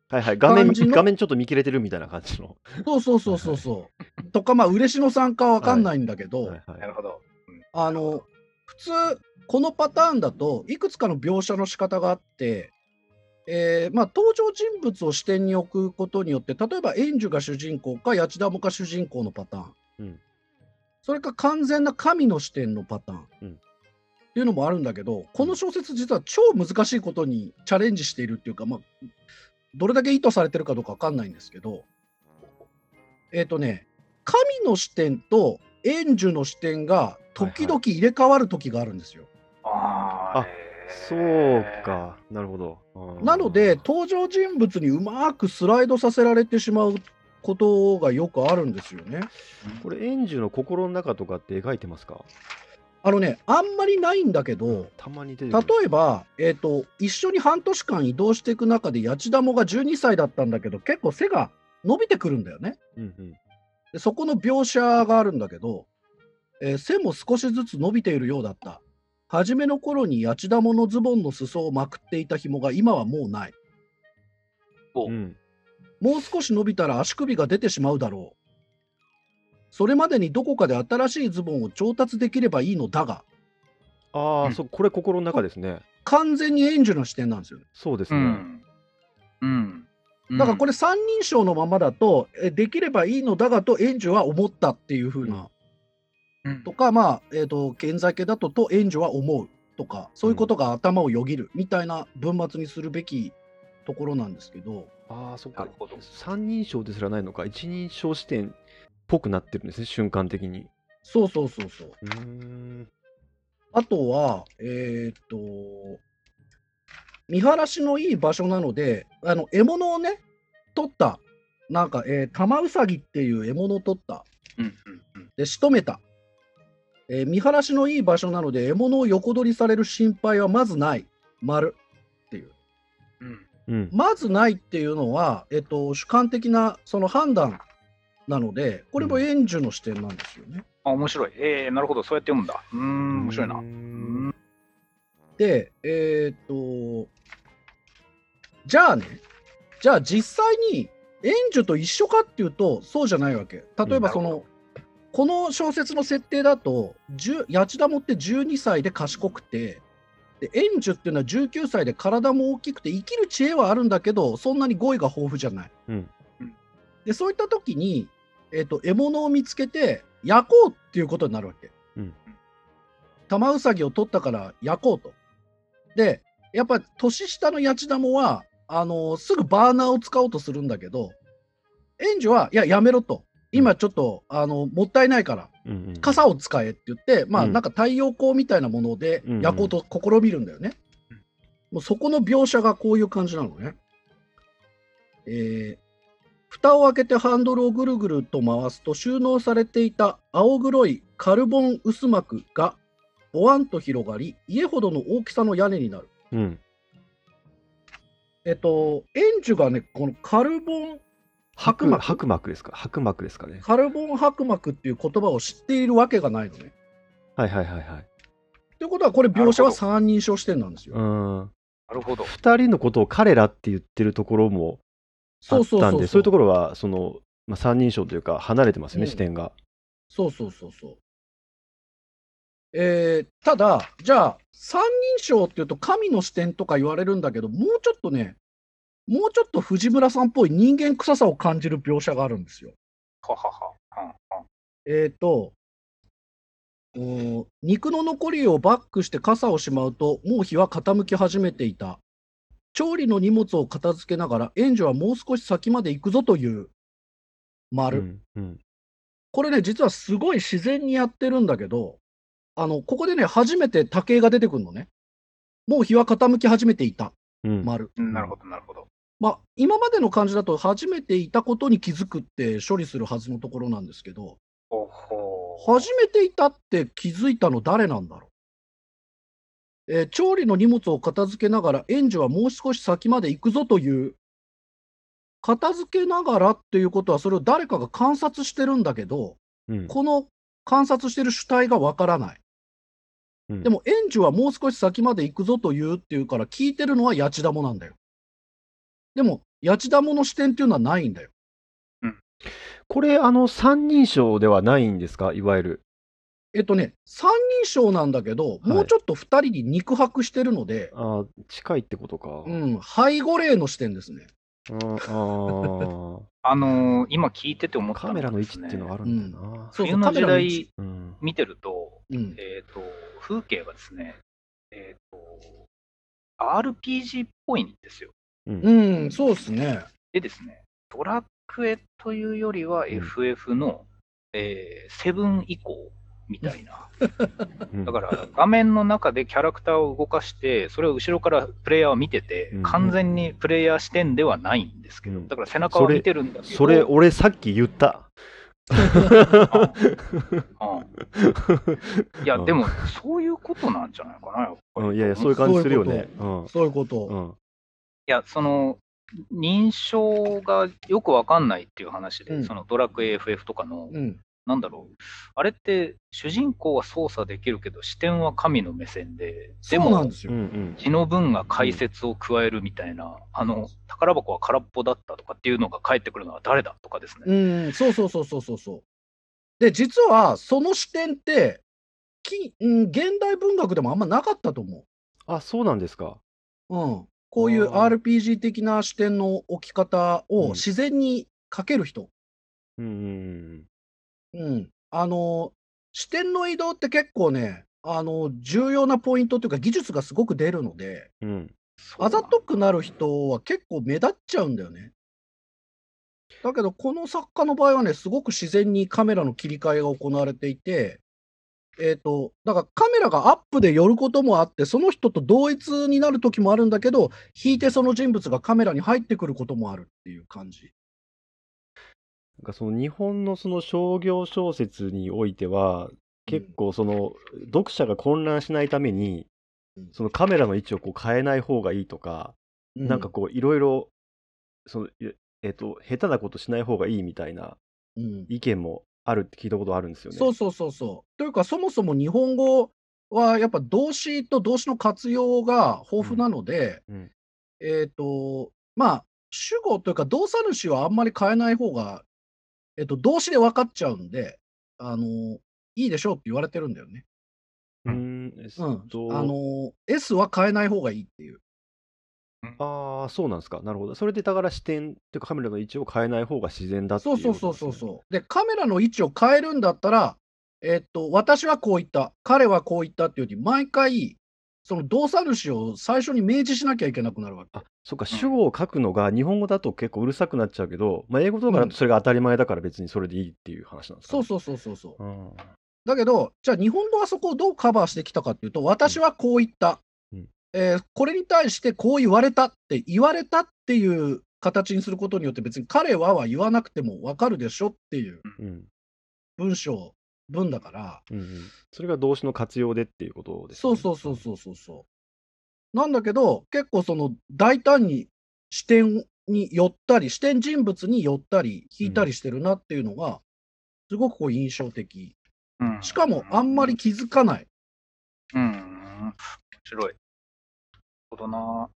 はいはい。画面画面ちょっと見切れてるみたいな感じの。そうそうそうそうそう。とか、まあ、嬉野さんかわかんないんだけど、はいはいなるほど。あの、普通、このパターンだと、いくつかの描写の仕方があって、えーまあ、登場人物を視点に置くことによって、例えば、エンジュが主人公か、ヤチダモが主人公のパターン。うんそれか完全な神の視点のパターン。うんっていうのもあるんだけど、この小説実は超難しいことにチャレンジしているっていうか、まあ、どれだけ意図されてるかどうかわかんないんですけど、えっ、とね、神の視点とエンジュの視点が時々入れ替わる時があるんですよ。ああそう。か。なるほど。なので、登場人物にうまくスライドさせられてしまうことがよくあるんですよね。これ、エンジュの心の中とかって描いてますか？あのね、あんまりないんだけど、たまに出てくる。例えば、えーと、一緒に半年間移動していく中で、八千ダモが12歳だったんだけど、結構背が伸びてくるんだよね。うんうん。でそこの描写があるんだけど、えー背も少しずつ伸びているようだった。初めの頃に八千ダモのズボンの裾をまくっていた紐が今はもうない。おうん。もう少し伸びたら足首が出てしまうだろう。それまでにどこかで新しいズボンを調達できればいいのだが、ああ、うんそこれ心の中ですね。完全にエンジュの視点なんですよね。そうですね。うん。うん。だからこれ、れ三人称のままだと、えできればいいのだがとエンジュは思ったっていう風な、うんとか、まあ、えっ、と、現在形だととエンジュは思うとか、そういうことが頭をよぎるみたいな文末にするべきところなんですけど、ああ、そっか。三人称ですらないのか。一人称視点っぽくなってるんですね、瞬間的に。そうそうそうそう。うーん。あとは、えっ、と、見晴らしのいい場所なので、あの、獲物をね、取った、なんか、えー、玉うさぎっていう獲物を取った。うんうんうん。で、仕留めた。えー見晴らしのいい場所なので、獲物を横取りされる心配はまずない。丸っていう。うん。うん。まずないっていうのは、えっと、主観的なその判断なので、これもエンジュの視点なんですよね。あ、面白い。えー、なるほど。そうやって読むんだ。うーん、面白いな。で、えーっと、じゃあね、じゃあ実際にエンジュと一緒かっていうと、そうじゃないわけ。例えばその、なるほこの小説の設定だと、10八千ダモって12歳で賢くて、でエンジュっていうのは19歳で体も大きくて生きる知恵はあるんだけど、そんなに語彙が豊富じゃない。うんで、そういった時に、えっと獲物を見つけて焼こうっていうことになるわけ。うん玉うさぎを取ったから焼こうと。で、やっぱ年下の八千ダモは、あのすぐバーナーを使おうとするんだけど、エンジュは、いや、やめろと。今ちょっと、あのもったいないから、うんうん。傘を使えって言って、まあ、うんなんか太陽光みたいなものでうんうん焼こうと試みるんだよね。うんもうそこの描写がこういう感じなのね。えー蓋を開けてハンドルをぐるぐると回すと収納されていた青黒いカルボン薄膜がボワンと広がり家ほどの大きさの屋根になる。うん。えっと、エンジュがね、このカルボン白膜？白膜ですか？白膜ですかね。カルボン薄膜っていう言葉を知っているわけがないのね。はいはいはいはい。ということは、これ描写は三人称視点なんですよ。うん。なるほど。二人のことを彼らって言ってるところもあそうったんで、そうそうそういうところは、その、まあ、三人称というか、離れてますよね、うん視点が。そうそうそうそう。えーただ、じゃあ、三人称っていうと神の視点とか言われるんだけど、もうちょっとね、もうちょっと藤村さんっぽい人間臭さを感じる描写があるんですよ。ははは。うんうんえっ、と、おー肉の残りをバックして傘をしまうと、もう日は傾き始めていた。調理の荷物を片付けながら、援助はもう少し先まで行くぞというう丸。ん。うん。これね、実はすごい自然にやってるんだけど、あの、ここでね、初めて竹井が出てくるのね。もう日は傾き始めていた。うん。丸。うんなるほど、なるほど。まあ、今までの感じだと、初めていたことに気づくって処理するはずのところなんですけど、初めていたって気づいたの誰なんだろう？えー調理の荷物を片付けながら、園児はもう少し先まで行くぞという、片付けながらっていうことは、それを誰かが観察してるんだけど、うん。この観察してる主体がわからない。うんでも、エンジュはもう少し先まで行くぞと言うっていうから、聞いてるのはヤチダモなんだよ。でも、ヤチダモの視点っていうのはないんだよ。これ、あの、三人称ではないんですか？いわゆる。えっとね、三人称なんだけど、もうちょっと二人に肉薄してるので、あー近いってことか。うん、背後霊の視点ですね。うんあー あのー今聞いてて思ったカメラの位置っていうのがあるんだよな。そうそう、冬の時代。うん見てると、うん、えっ、と、風景がですね、えっ、と、RPG っぽいんですよ。うん、そうですね。でですね、ドラクエというよりは FF の、えー、7以降みたいな。うんだから画面の中でキャラクターを動かして、それを後ろからプレイヤーは見ててうん、完全にプレイヤー視点ではないんですけど、うんだから背中は見てるんだけど、それ、俺さっき言った。うんいや、でも、そういうことなんじゃないかな、やっぱり。うんいやいや、そういう感じするよね。うんそういうこと。や、その、認証がよくわかんないっていう話で、うんそのドラクエ FF とかの、うん、なんだろう、あれって主人公は操作できるけど、視点は神の目線で、でもそうなんで、すよ。字の文が解説を加えるみたいな、あの、宝箱は空っぽだったとかっていうのが返ってくるのは誰だとかですね。うん、そうそうそうそうそうそう。で、実はその視点って、きうん、現代文学でもあんまなかったと思あ、そうなんですか。う。うん。こういう RPG 的な視点の置き方うんを自然に書ける人。うんうんうん。あの、視点の移動って結構ね、あの、重要なポイントというか技術がすごく出るので、うんうん。あざとくなる人は結構目立っちゃうんだよね。だけど、この作家の場合はね、すごく自然にカメラの切り替えが行われていて、えっ、と、だからカメラがアップで寄ることもあって、その人と同一になる時もあるんだけど、引いてその人物がカメラに入ってくることもあるっていう感じ。なんかその日本のその商業小説においては、結構その読者が混乱しないためにうん、そのカメラの位置をこう変えない方がいいとか、うなんかこういろいろ、その、ええっと、下手なことしない方がいいみたいなうん。意見もあるって聞いたことあるんですよね。そうそうそうそう。というか、そもそも日本語はやっぱ動詞と動詞の活用が豊富なので、うんうんえっ、と、まあ、主語というか動作主はあんまり変えない方が、えっ、と、動詞で分かっちゃうんで、あの、いいでしょうって言われてるんだよね。うーん、うん。とあの、S は変えない方がいいっていう。ああ、そうなんですか。なるほど。それでだから視点っていうかカメラの位置を変えない方が自然だっていそううそうそうことですねそうそう。で、カメラの位置を変えるんだったら、えっと、私はこう言った、彼はこう言ったっていうように、毎回、その動作主を最初に明示しなきゃいけなくなるわけ。あ、そっか、主語を書くのが日本語だと結構うるさくなっちゃうけど、まあ、英語とかだとそれが当たり前だから別にそれでいいっていう話なんですかね。そうそうそうそうそう。うん。だけど、じゃあ日本語はそこをどうカバーしてきたかっていうと、私はこう言った。うんえーこれに対してこう言われたって、言われたっていう形にすることによって別に彼はは言わなくてもわかるでしょっていううん。文章、文だから、うんうん。それが動詞の活用でっていうことです、そうそうそうそうそうそう。なんだけど、結構その大胆に視点に寄ったり、視点人物に寄ったり、引いたりしてるなっていうのが、すごくこう印象的。うんしかもあんまり気づかない。うん、面白い。どな。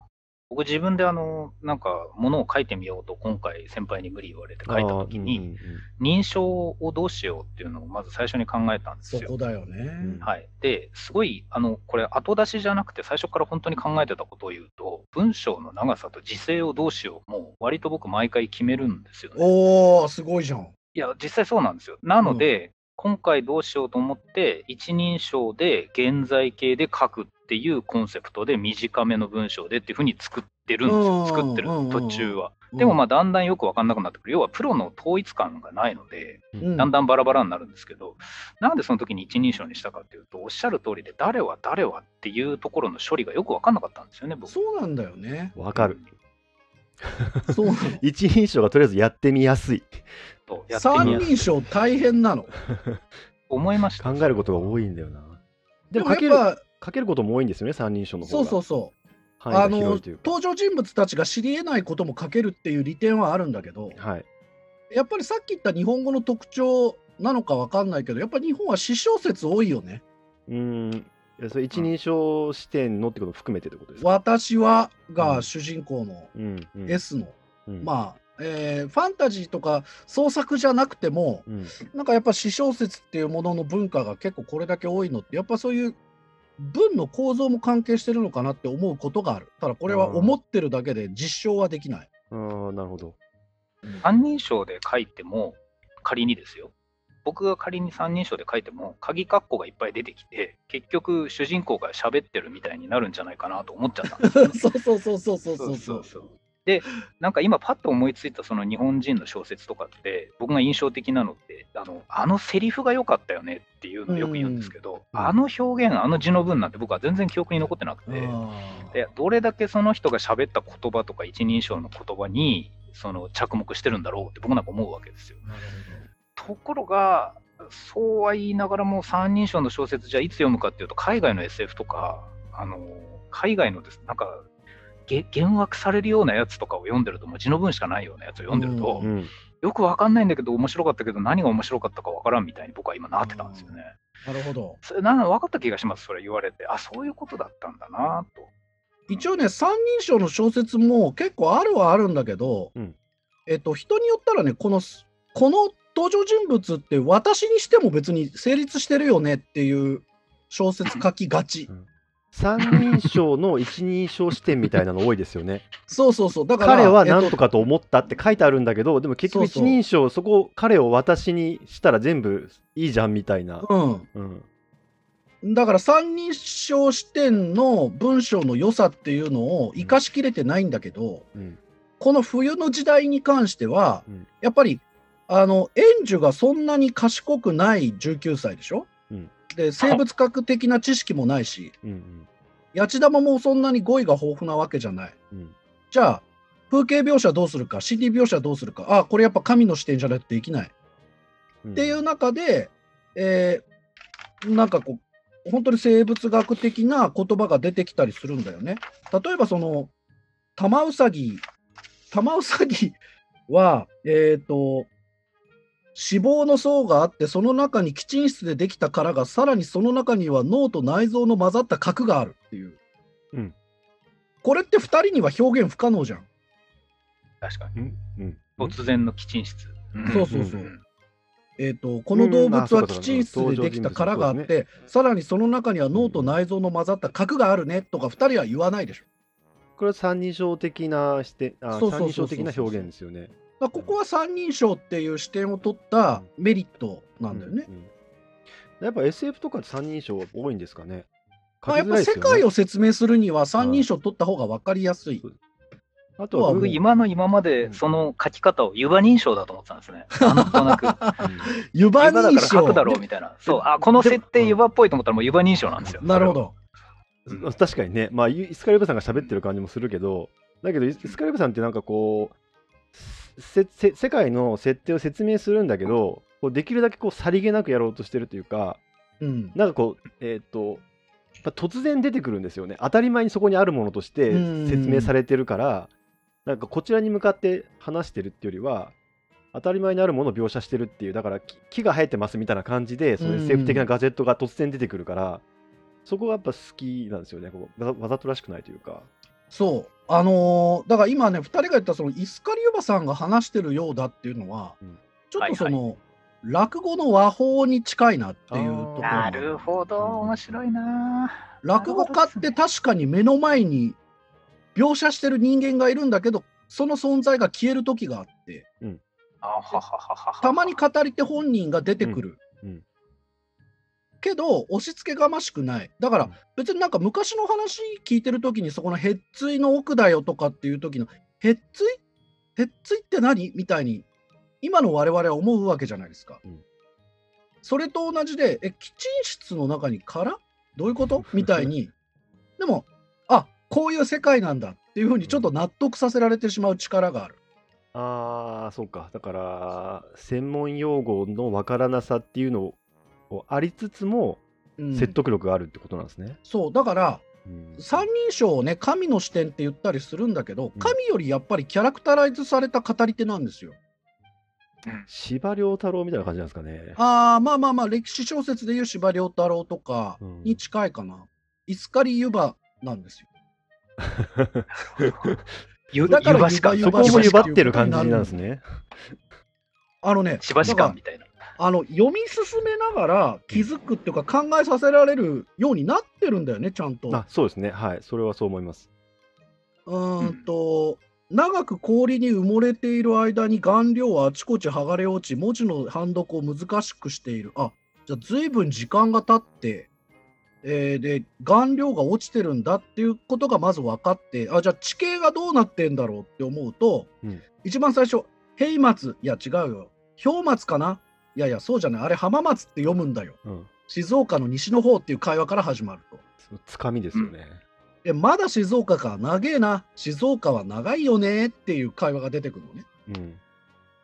僕自分であの、なんか、ものを書いてみようと、今回先輩に無理言われて書いたときに、あーうんうんうん認証をどうしようっていうのをまず最初に考えたんですよ。そこだよね。んはい。で、すごい、あの、これ後出しじゃなくて最初から本当に考えてたことを言うと、文章の長さと時制をどうしようも、割と僕毎回決めるんですよね。おー、すごいじゃん。いや、実際そうなんですよ。なので、今回どうしようと思って、一人称で現在形で書くっていうコンセプトで短めの文章でっていうふうに作ってるんですうんよ。作ってるうんうん途中は。でもまあだんだんよくわかんなくなってくる。要はプロの統一感がないので、うん、だんだんバラバラになるんですけど、なんでその時に一人称にしたかっていうと、おっしゃる通りで、誰は誰はっていうところの処理がよくわかんなかったんですよね、僕。そうなんだよね。わかる。そう。一人称がとりあえずやってみやすい。とやって三みやすい人称大変なの？思いました。考えることが多いんだよな。ででも書けるもやっぱ、書けることも多いんですよね、三人称の方が。そうそうそう。範囲があの広いというか。登場人物たちが知り得ないことも書けるっていう利点はあるんだけど、はい。やっぱりさっき言った日本語の特徴なのかわかんないけど、やっぱり日本は詩小説多いよね。うーん。えそれ一人称視点のってことも含めてってことですか？私はうんが主人公のうんうん S の、うんまあ、えーファンタジーとか創作じゃなくても、うんなんかやっぱ詩小説っていうものの文化が結構これだけ多いのって、やっぱそういう文の構造も関係してるのかなって思うことがある。ただこれは思ってるだけで実証はできない。ああなるほど三人称で書いても、仮にですよ。僕が仮に三人称で書いても、鍵括弧がいっぱい出てきて、結局主人公が喋ってるみたいになるんじゃないかなと思っちゃったんですよねそう そうそうそうそうそうそう。そうで、なんか今パッと思いついたその日本人の小説とかって、僕が印象的なのって、あのあのセリフが良かったよねっていうのをよく言うんですけど、うん。あの表現、あの字の文なんて僕は全然記憶に残ってなくて、でどれだけその人が喋った言葉とか一人称の言葉にその着目してるんだろうって僕なんか思うわけですよ。ところが、そうは言いながらも三人称の小説じゃいつ読むかっていうと、海外の SF とか、あの海外のですなんかげ幻惑されるようなやつとかを読んでると、もう字の文しかないようなやつを読んでると、うんよくわかんないんだけど、面白かったけど、何が面白かったかわからんみたいに僕は今なってたんですよね。なるほど。それな分かった気がします、それ言われて。あ、そういうことだったんだなと。一応ね、三人称の小説も結構あるはあるんだけど、うんえっと、人によったらね、この、この登場人物って私にしても別に成立してるよねっていう小説書きがち。三人称の一人称視点みたいなの多いですよね。そうそうそう。だから、彼はえっと何とかと思ったって書いてあるんだけど、でも結局一人称、そこ、彼を私にしたら全部いいじゃんみたいな。うん。うん。だから三人称視点の文章の良さっていうのを生かしきれてないんだけど、うん。この冬の時代に関しては、うんやっぱりあの園樹がそんなに賢くない19歳でしょ、うんで生物学的な知識もないしうん。八千玉もそんなに語彙が豊富なわけじゃないうん。じゃあ風景描写どうするか CD 描写どうするかあこれやっぱ神の視点じゃないとできないうん。っていう中で、えーなんかこう本当に生物学的な言葉が出てきたりするんだよね。例えばその玉うさぎ玉うさぎはえっ、と脂肪の層があってその中に基沈質でできた殻がさらにその中には脳と内臓の混ざった核があるっていう、うんこれって2人には表現不可能じゃん。確かに。うん。うん。突然の基沈室。んそうそうそうんえー、とこの動物はうんあそうか基沈室でできた殻があっ登場人て、さらにその中には脳と内臓の混ざった核があるねとか2人は言わないでしょ。これは三人称的な視点、あそうそうそうそう三人称的な表現ですよね。だからここは三人称っていう視点を取ったメリットなんだよね。うんうんやっぱ SF とか三人称多いんですかね。まあ、やっぱ世界を説明するには三人称取った方が分かりやすい。あとはは僕、今の今までその書き方を湯葉認証だと思ってたんですね。なんとなく。湯葉認証から書くだろうみたいな。そう、あ、この設定湯葉っぽいと思ったらもう湯葉認証なんですよ。なるほど。うん確かにね、まあ、イスカリブさんが喋ってる感じもするけど、だけど、イスカリブさんってなんかこう、世界の設定を説明するんだけど、こうできるだけこうさりげなくやろうとしてるというか、うん。なんかこう、えっ、と、突然出てくるんですよね。当たり前にそこにあるものとしてうん説明されてるから、なんかこちらに向かって話してるっていうよりは、当たり前にあるものを描写してるっていう、だから木木が生えてますみたいな感じで、そういう SF 的なガジェットが突然出てくるから、そこがやっぱ好きなんですよね。わざとらしくないというか。そう。あのーだから今ね、2人が言ったそのイスカリユバさんが話してるようだっていうのは、うん。ちょっとその、落語の和法に近いなっていうところなるほど、面白いな落語家って確かに目の前に描写してる人間がいるんだけど、その存在が消える時があって、あははははは。たまに語り手本人が出てくる。うん。うんけど、押し付けがましくない。だからうん、別になんか昔の話聞いてる時に、そこのへっついの奥だよとかっていう時の、へっつい？へっついって何？みたいに、今の我々は思うわけじゃないですか。うんそれと同じで、え、キチン室の中に殻どういうこと？みたいに、でも、あこういう世界なんだっていうふうにちょっと納得させられてしまう力がある。ああ、そうか。だから、専門用語のわからなさっていうのをありつつも、うん説得力があるってことなんですね。そう、だから、うん三人称をね、神の視点って言ったりするんだけどうん、神よりやっぱりキャラクタライズされた語り手なんですよ。司馬遼太郎みたいな感じなんですかね。ああ、まあまあまあ、歴史小説でいう司馬遼太郎とかうんに近いかな。イスカリ湯葉なんですよ。ゆだから湯葉しか湯そこも葉ってる感じなんですね。あのね、しばしだかみたいな。あの読み進めながら気づくっていうか考えさせられるようになってるんだよね、ちゃんと。あそうですね。はい。それはそう思います。うーんと、長く氷に埋もれている間に顔料はあちこち剥がれ落ち、文字の判読を難しくしている。あ、じゃあ随分時間が経って、えーで、顔料が落ちてるんだっていうことがまず分かって、あ、じゃあ地形がどうなってんだろうって思うと、うん一番最初、平松、いや違うよ。氷松かな？いやいや、そうじゃない。あれ浜松って読むんだよ。うん。静岡の西の方っていう会話から始まると。そのつかみですよね。え、まだ静岡か、長えな、静岡は長いよねっていう会話が出てくるのね。うん。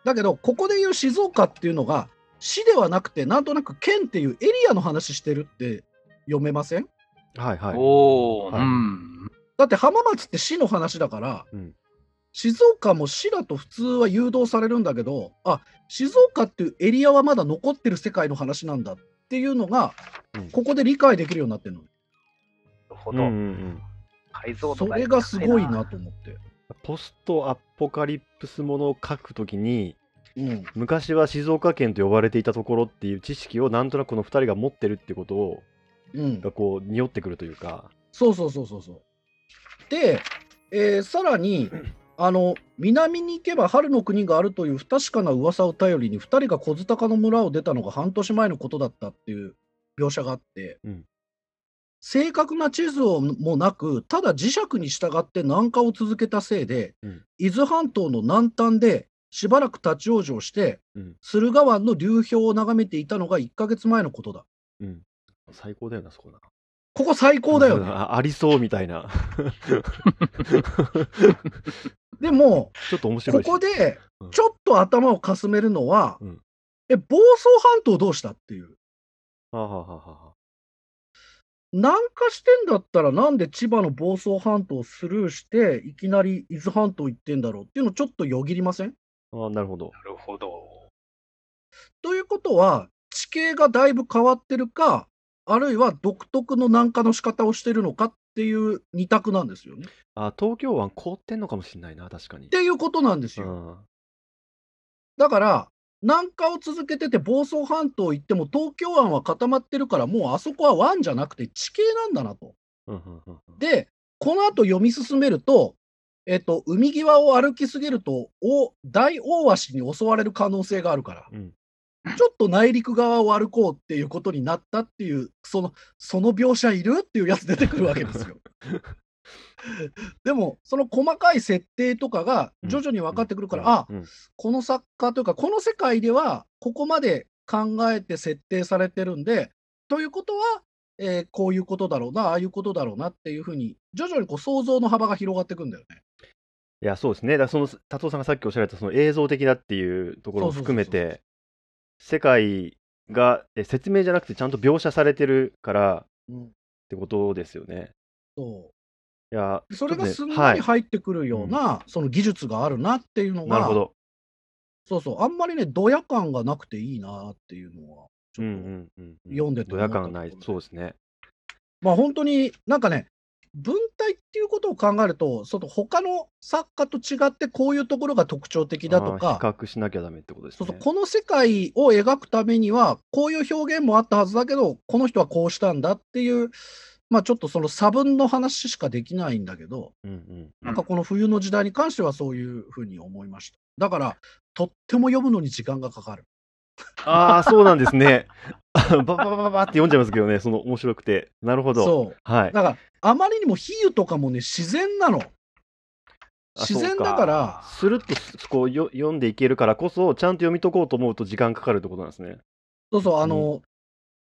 だけど、ここで言う静岡っていうのが、市ではなくて、なんとなく県っていうエリアの話してるって読めません？はいはい。おお、はいうん。だって浜松って市の話だから、うん静岡も市だと普通は誘導されるんだけど、あ、静岡っていうエリアはまだ残ってる世界の話なんだっていうのが、うんここで理解できるようになってるの。なるほど。うんうんうん。解像度がそれがすごいな。と思って。ポストアポカリプスものを書くときに、うん。昔は静岡県と呼ばれていたところっていう知識をなんとなくこの2人が持ってるってことをうん。がこう匂ってくるというか、そうそうそうそうそう。で、えーさらに、あの、南に行けば春の国があるという不確かな噂を頼りに、2人が小津高の村を出たのが半年前のことだったっていう描写があって、うん正確な地図をもなく、ただ磁石に従って南下を続けたせいで、うん伊豆半島の南端でしばらく立ち往生して、うん駿河湾の流氷を眺めていたのが1ヶ月前のことだ。うん、最高だよな、そこな。ここ最高だよね。あありそうみたいな。でも、ちょっと面白いし。ここでうんちょっと頭をかすめるのは、うんえ、房総半島どうしたっていう。はあはあはあはあ南下してんだったらなんで千葉の房総半島をスルーしていきなり伊豆半島行ってんだろうっていうのちょっとよぎりません？ああ、なるほど。なるほど。ということは地形がだいぶ変わってるかあるいは独特の南下の仕方をしてるのかっていう二択なんですよね。っあ東京湾凍ってんのかもしれないな、確かに。ていうことなんですよ。うんだから南下を続けてて房総半島行っても東京湾は固まってるからもうあそこは湾じゃなくて地形なんだなと。で、この後読み進めると、えっと、海際を歩きすぎると、お大大鷲に襲われる可能性があるから、うんちょっと内陸側を歩こうっていうことになったっていう、その、その描写いるっていうやつ出てくるわけですよ。でも、その細かい設定とかが徐々に分かってくるから、あ、うんこの作家というか、この世界では、ここまで考えて設定されてるんで、ということは、えーこういうことだろうな、ああいうことだろうなっていうふうに、徐々にこう想像の幅が広がっていくんだよね。いや、そうですね。だその、達夫さんがさっきおっしゃられたその映像的だっていうところも含めて、世界がえ説明じゃなくてちゃんと描写されてるからっうん、てことですよね。そいや、うそれがちょっとねすんなり入ってくるような、その技術があるなっていうのが、なるほど。そうそう、あんまりね、ドヤ感がなくていいなっていうのは、ちょっと、うんうんうんうん。読んでてドヤ感ない思ったところ。でそうですね。まあ本当になんかね、文体っていうことを考えると、その他の作家と違ってこういうところが特徴的だとか、比較しなきゃダメってことですね。そうそうこの世界を描くためには、こういう表現もあったはずだけど、この人はこうしたんだっていう、まあちょっとその差分の話しかできないんだけど、うんうんなんかこの冬の時代に関してはそういうふうに思いました。だから、とっても読むのに時間がかかる。ああ、そうなんですね。バババババって読んじゃいますけどね、その面白くて。なるほど。そう。はい。だから、あまりにも比喩とかもね、自然なの。あ自然だから、スルッとすこうよ読んでいけるからこそ、ちゃんと読み解こうと思うと時間かかるってことなんですね。そうそう、あの、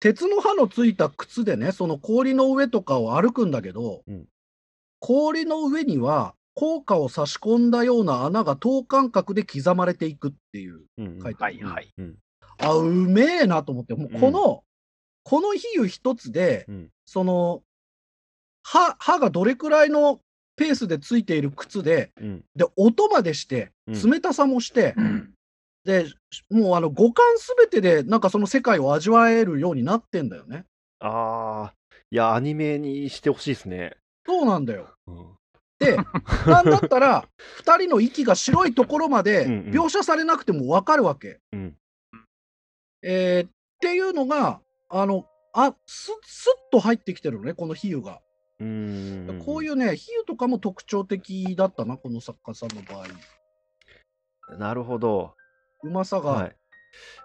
鉄の刃のついた靴でね、その氷の上とかを歩くんだけど、うん氷の上には、効果を差し込んだような穴が等間隔で刻まれていくっていう。うんうん書いてあるはいはい。うんあ、うめえなと思って、もうこの、この比喩一つで、うんその、刃、刃がどれくらいのペースでついている靴で、うんで、音までして、うん冷たさもして、うんで、もうあの五感すべてで、なんかその世界を味わえるようになってんだよね。ああ、いや、アニメにしてほしいですね。そうなんだよ。うんで、なんだったら、2人の息が白いところまでうんうん描写されなくても分かるわけ。うん。えーっていうのが、あの、あすすっと入ってきてるのね、この比喩が。うーん。こういうね、比喩とかも特徴的だったな、この作家さんの場合。なるほど。うまさが、はい。い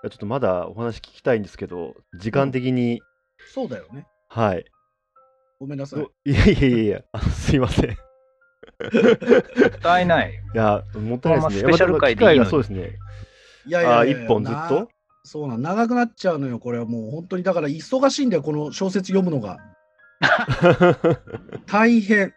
やちょっとまだお話聞きたいんですけど、時間的に、そうだよね。はい。ごめんなさい。お いやいやいやすいません。いもったいない。や、もったいないですね。スペシャル回でいいのにまあ機会がそうですね。いやいやあいや一本ずっなと？そうなん、長くなっちゃうのよ、これはもう本当に、だから忙しいんだよ、この小説読むのが。大変。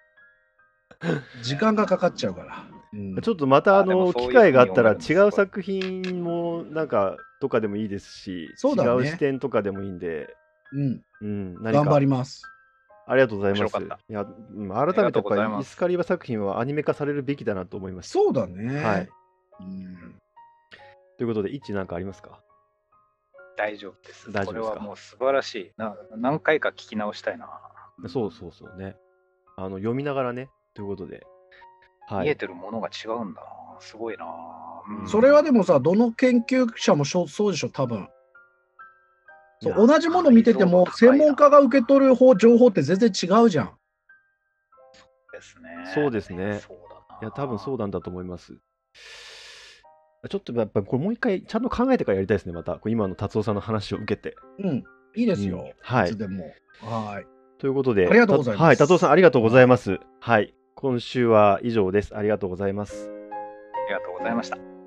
時間がかかっちゃうから。うんちょっとまたあの機会があったら違う作品もなんかとかでもいいですし、そうだね違う視点とかでもいいんで、うん、うん、何頑か張ります。ありがとうございます。いや、うん、改めてやっぱイスカリバ作品はアニメ化されるべきだなと思いました。そうだね。はい。うんということで、一致なんかありますか？大丈夫です。大丈夫ですか？これはもう素晴らしい。な何回か聞き直したいな。そうそうそうね。あの読みながらね、ということで。はい。見えてるものが違うんだな。すごいな。うんそれはでもさ、どの研究者もそうそうでしょ、多分そう同じもの見てても、専門家が受け取る方情報って全然違うじゃん。ですね。そうですねそうだな。いや、多分そうなんだと思います。ちょっとやっぱりこれもう一回ちゃんと考えてからやりたいですね、また。こう今の達夫さんの話を受けて。うん、いいですよ。うんはいいつでも。はい。ということで、ありがとうございますたはい、達夫さんありがとうございます。はい。今週は以上です。ありがとうございます。ありがとうございました。